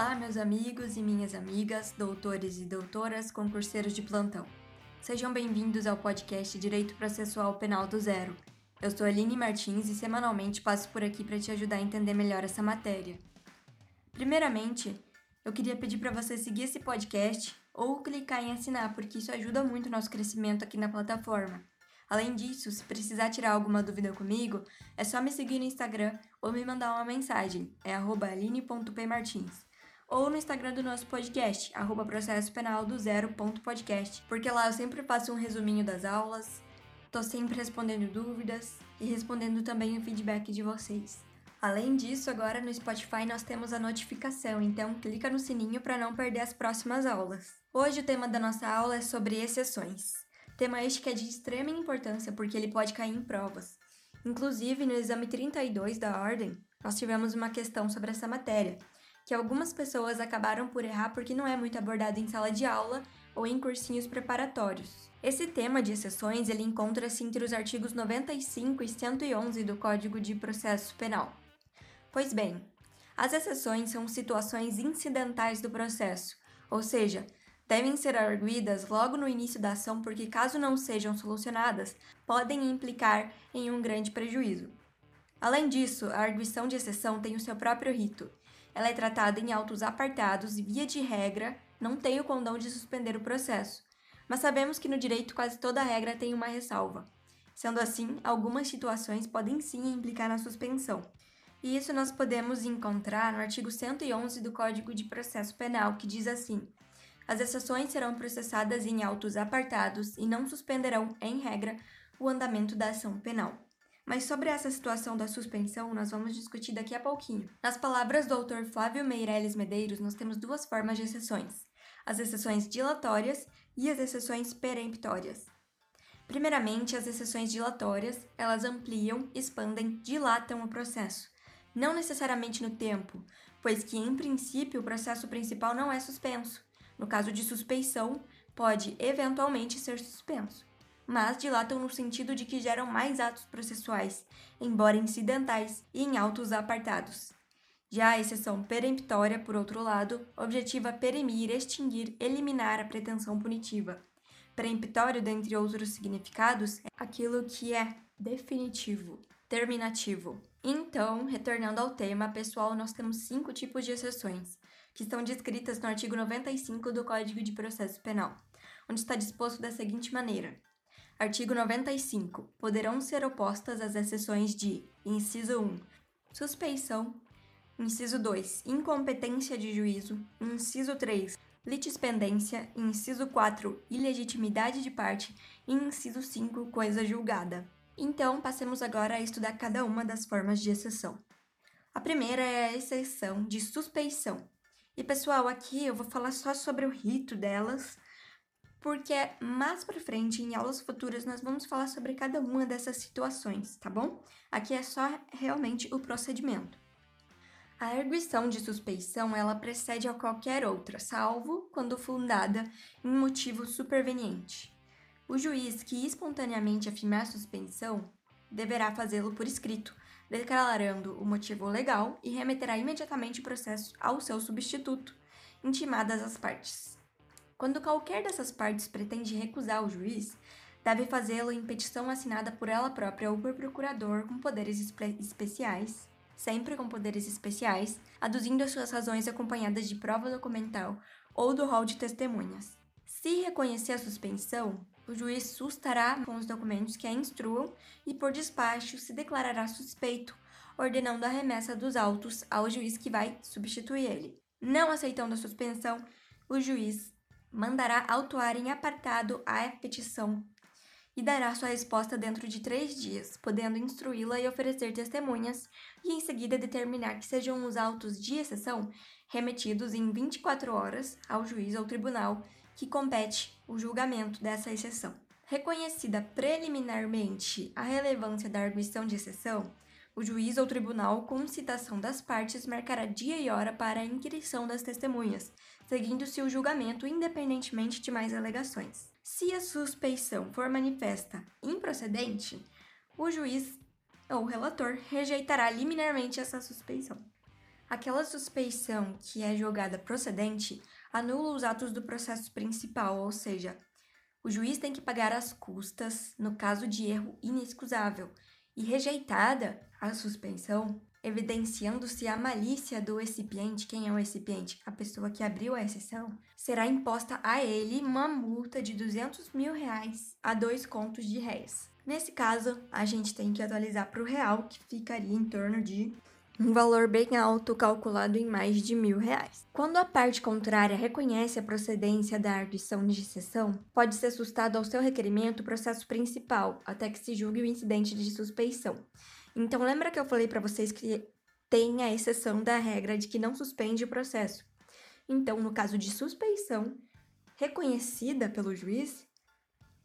Olá, meus amigos e minhas amigas, doutores e doutoras, concurseiros de plantão. Sejam bem-vindos ao podcast Direito Processual Penal do Zero. Eu sou Aline Martins e semanalmente passo por aqui para te ajudar a entender melhor essa matéria. Primeiramente, eu queria pedir para você seguir esse podcast ou clicar em assinar, porque isso ajuda muito o nosso crescimento aqui na plataforma. Além disso, se precisar tirar alguma dúvida comigo, é só me seguir no Instagram ou me mandar uma mensagem, é aline.pmartins. Ou no Instagram do nosso podcast, arroba processo penal do porque lá eu sempre faço um resuminho das aulas, tô sempre respondendo dúvidas e respondendo também o feedback de vocês. Além disso, agora no Spotify nós temos a notificação, então clica no sininho para não perder as próximas aulas. Hoje o tema da nossa aula é sobre exceções. Tema este que é de extrema importância porque ele pode cair em provas. Inclusive, no exame 32 da Ordem, nós tivemos uma questão sobre essa matéria, que algumas pessoas acabaram por errar porque não é muito abordado em sala de aula ou em cursinhos preparatórios. Esse tema de exceções ele encontra-se entre os artigos 95 e 111 do Código de Processo Penal. Pois bem, as exceções são situações incidentais do processo, ou seja, devem ser arguídas logo no início da ação porque, caso não sejam solucionadas, podem implicar em um grande prejuízo. Além disso, a arguição de exceção tem o seu próprio rito. Ela é tratada em autos apartados e, via de regra, não tem o condão de suspender o processo. Mas sabemos que no direito quase toda regra tem uma ressalva. Sendo assim, algumas situações podem sim implicar na suspensão. E isso nós podemos encontrar no artigo 111 do Código de Processo Penal, que diz assim: as exceções serão processadas em autos apartados e não suspenderão, em regra, o andamento da ação penal. Mas sobre essa situação da suspensão, nós vamos discutir daqui a pouquinho. Nas palavras do autor Flávio Meirelles Medeiros, nós temos duas formas de exceções: as exceções dilatórias e as exceções peremptórias. Primeiramente, as exceções dilatórias, elas ampliam, expandem, dilatam o processo, não necessariamente no tempo, pois que em princípio o processo principal não é suspenso. No caso de suspeição, pode eventualmente ser suspenso, mas dilatam no sentido de que geram mais atos processuais, embora incidentais e em autos apartados. Já a exceção peremptória, por outro lado, objetiva perimir, extinguir, eliminar a pretensão punitiva. Peremptório, dentre outros significados, é aquilo que é definitivo, terminativo. Então, retornando ao tema, pessoal, nós temos cinco tipos de exceções que estão descritas no artigo 95 do Código de Processo Penal, onde está disposto da seguinte maneira: Artigo 95. Poderão ser opostas as exceções de inciso 1, suspeição, inciso 2, incompetência de juízo, inciso 3, litispendência, inciso 4, ilegitimidade de parte e inciso 5, coisa julgada. Então, passemos agora a estudar cada uma das formas de exceção. A primeira é a exceção de suspeição, e pessoal, aqui eu vou falar só sobre o rito delas, porque mais para frente, em aulas futuras, nós vamos falar sobre cada uma dessas situações, tá bom? Aqui é só realmente o procedimento. A arguição de suspeição, ela precede a qualquer outra, salvo quando fundada em motivo superveniente. O juiz que espontaneamente afirmar suspensão deverá fazê-lo por escrito, declarando o motivo legal e remeterá imediatamente o processo ao seu substituto, intimadas as partes. Quando qualquer dessas partes pretende recusar o juiz, deve fazê-lo em petição assinada por ela própria ou por procurador com poderes espe especiais, sempre com poderes especiais, aduzindo as suas razões acompanhadas de prova documental ou do rol de testemunhas. Se reconhecer a suspensão, o juiz sustará com os documentos que a instruam e, por despacho, se declarará suspeito, ordenando a remessa dos autos ao juiz que vai substituir ele. Não aceitando a suspensão, o juiz mandará autuar em apartado a petição e dará sua resposta dentro de três dias, podendo instruí-la e oferecer testemunhas, e em seguida determinar que sejam os autos de exceção remetidos em 24 horas ao juiz ou tribunal que compete o julgamento dessa exceção. Reconhecida preliminarmente a relevância da arguição de exceção, o juiz ou tribunal, com citação das partes, marcará dia e hora para a inquirição das testemunhas, seguindo-se o julgamento independentemente de mais alegações. Se a suspeição for manifesta improcedente, o juiz ou relator rejeitará liminarmente essa suspeição. Aquela suspeição que é julgada procedente anula os atos do processo principal, ou seja, o juiz tem que pagar as custas no caso de erro inexcusável e rejeitada a suspensão, evidenciando-se a malícia do recipiente, quem é o recipiente? A pessoa que abriu a exceção, será imposta a ele uma multa de 200 mil reais a dois contos de réis. Nesse caso, a gente tem que atualizar para o real, que ficaria em torno de um valor bem alto, calculado em mais de mil reais. Quando a parte contrária reconhece a procedência da arguição de exceção, pode ser sustado ao seu requerimento o processo principal, até que se julgue o incidente de suspeição. Então, lembra que eu falei para vocês que tem a exceção da regra de que não suspende o processo. Então, no caso de suspeição reconhecida pelo juiz,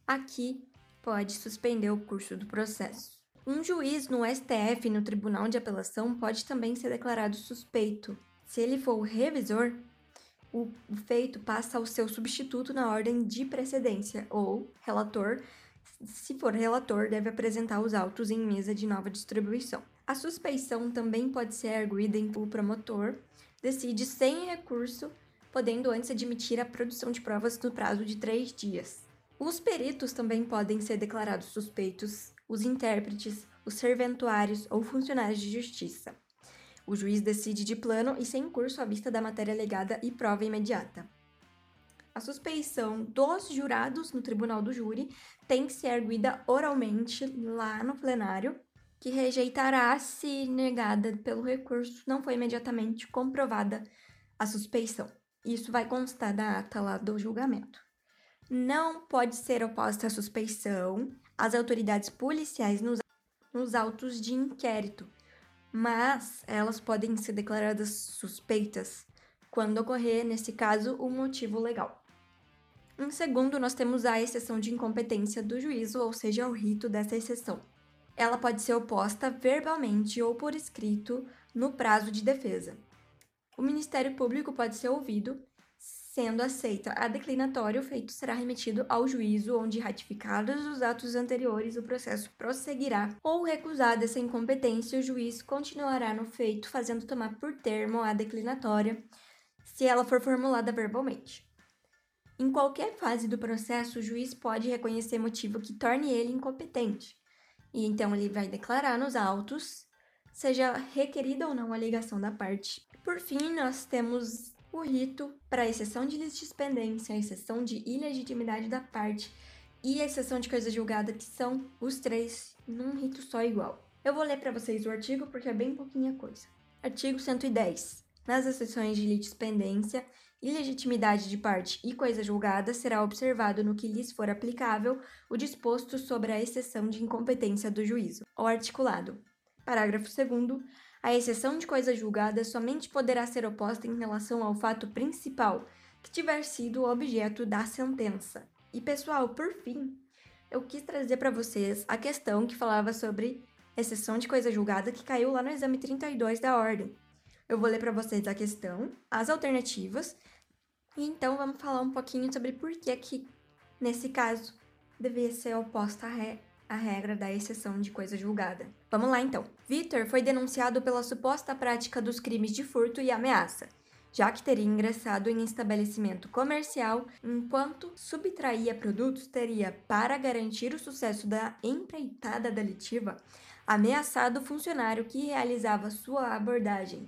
aqui pode suspender o curso do processo. Um juiz no STF, no Tribunal de Apelação, pode também ser declarado suspeito. Se ele for o revisor, o feito passa ao seu substituto na ordem de precedência, ou relator, se for relator, deve apresentar os autos em mesa de nova distribuição. A suspeição também pode ser arguída em o promotor decide sem recurso, podendo antes admitir a produção de provas no prazo de três dias. Os peritos também podem ser declarados suspeitos, os intérpretes, os serventuários ou funcionários de justiça. O juiz decide de plano e sem curso à vista da matéria legada e prova imediata. A suspeição dos jurados no tribunal do júri tem que ser arguída oralmente lá no plenário, que rejeitará se negada pelo recurso não foi imediatamente comprovada a suspeição. Isso vai constar da ata lá do julgamento não pode ser oposta à suspeição às autoridades policiais nos, nos autos de inquérito, mas elas podem ser declaradas suspeitas quando ocorrer, nesse caso, o um motivo legal. Em segundo, nós temos a exceção de incompetência do juízo, ou seja, o rito dessa exceção. Ela pode ser oposta verbalmente ou por escrito no prazo de defesa. O Ministério Público pode ser ouvido Sendo aceita a declinatória, o feito será remetido ao juízo, onde, ratificados os atos anteriores, o processo prosseguirá. Ou recusada essa incompetência, o juiz continuará no feito, fazendo tomar por termo a declinatória, se ela for formulada verbalmente. Em qualquer fase do processo, o juiz pode reconhecer motivo que torne ele incompetente, e então ele vai declarar nos autos, seja requerida ou não a ligação da parte. Por fim, nós temos o rito para exceção de litispendência, exceção de ilegitimidade da parte e exceção de coisa julgada, que são os três num rito só igual. Eu vou ler para vocês o artigo porque é bem pouquinha coisa. Artigo 110. Nas exceções de litispendência, ilegitimidade de parte e coisa julgada, será observado no que lhes for aplicável o disposto sobre a exceção de incompetência do juízo. O articulado. Parágrafo 2 a exceção de coisa julgada somente poderá ser oposta em relação ao fato principal que tiver sido objeto da sentença. E pessoal, por fim, eu quis trazer para vocês a questão que falava sobre exceção de coisa julgada que caiu lá no exame 32 da ordem. Eu vou ler para vocês a questão, as alternativas, e então vamos falar um pouquinho sobre por que que nesse caso devia ser oposta a, re a regra da exceção de coisa julgada. Vamos lá então. Victor foi denunciado pela suposta prática dos crimes de furto e ameaça, já que teria ingressado em estabelecimento comercial enquanto subtraía produtos, teria, para garantir o sucesso da empreitada delitiva, ameaçado o funcionário que realizava sua abordagem.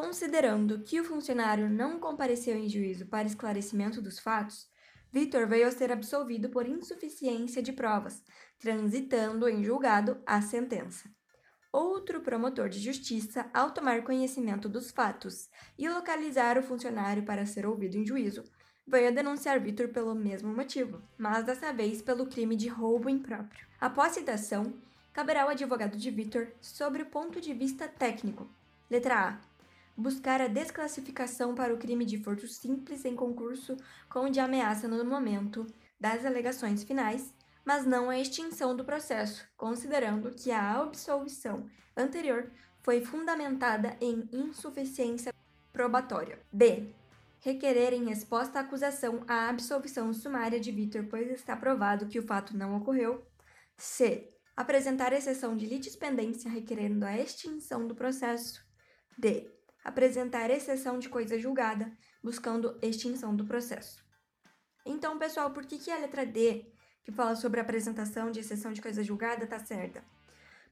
Considerando que o funcionário não compareceu em juízo para esclarecimento dos fatos, Vitor veio a ser absolvido por insuficiência de provas, transitando em julgado a sentença. Outro promotor de justiça, ao tomar conhecimento dos fatos e localizar o funcionário para ser ouvido em juízo, veio a denunciar Vitor pelo mesmo motivo, mas dessa vez pelo crime de roubo impróprio. Após citação, caberá ao advogado de Vitor sobre o ponto de vista técnico. Letra A buscar a desclassificação para o crime de furto simples em concurso com de ameaça no momento das alegações finais, mas não a extinção do processo, considerando que a absolvição anterior foi fundamentada em insuficiência probatória. B. Requerer em resposta à acusação a absolvição sumária de Vitor, pois está provado que o fato não ocorreu. C. Apresentar exceção de litispendência requerendo a extinção do processo. D apresentar exceção de coisa julgada, buscando extinção do processo. Então, pessoal, por que, que a letra D, que fala sobre a apresentação de exceção de coisa julgada, tá certa?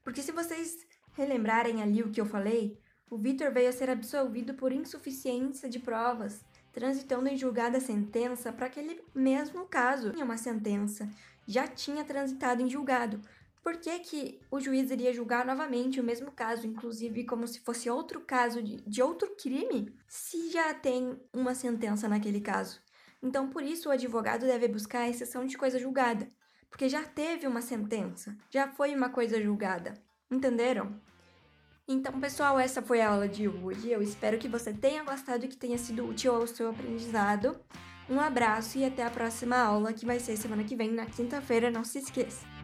Porque se vocês relembrarem ali o que eu falei, o Vitor veio a ser absolvido por insuficiência de provas, transitando em julgada sentença para aquele mesmo caso. Uma sentença, já tinha transitado em julgado. Por que, que o juiz iria julgar novamente o mesmo caso, inclusive como se fosse outro caso de, de outro crime, se já tem uma sentença naquele caso? Então, por isso, o advogado deve buscar a exceção de coisa julgada, porque já teve uma sentença, já foi uma coisa julgada. Entenderam? Então, pessoal, essa foi a aula de hoje. Eu espero que você tenha gostado e que tenha sido útil ao seu aprendizado. Um abraço e até a próxima aula, que vai ser semana que vem, na quinta-feira, não se esqueça.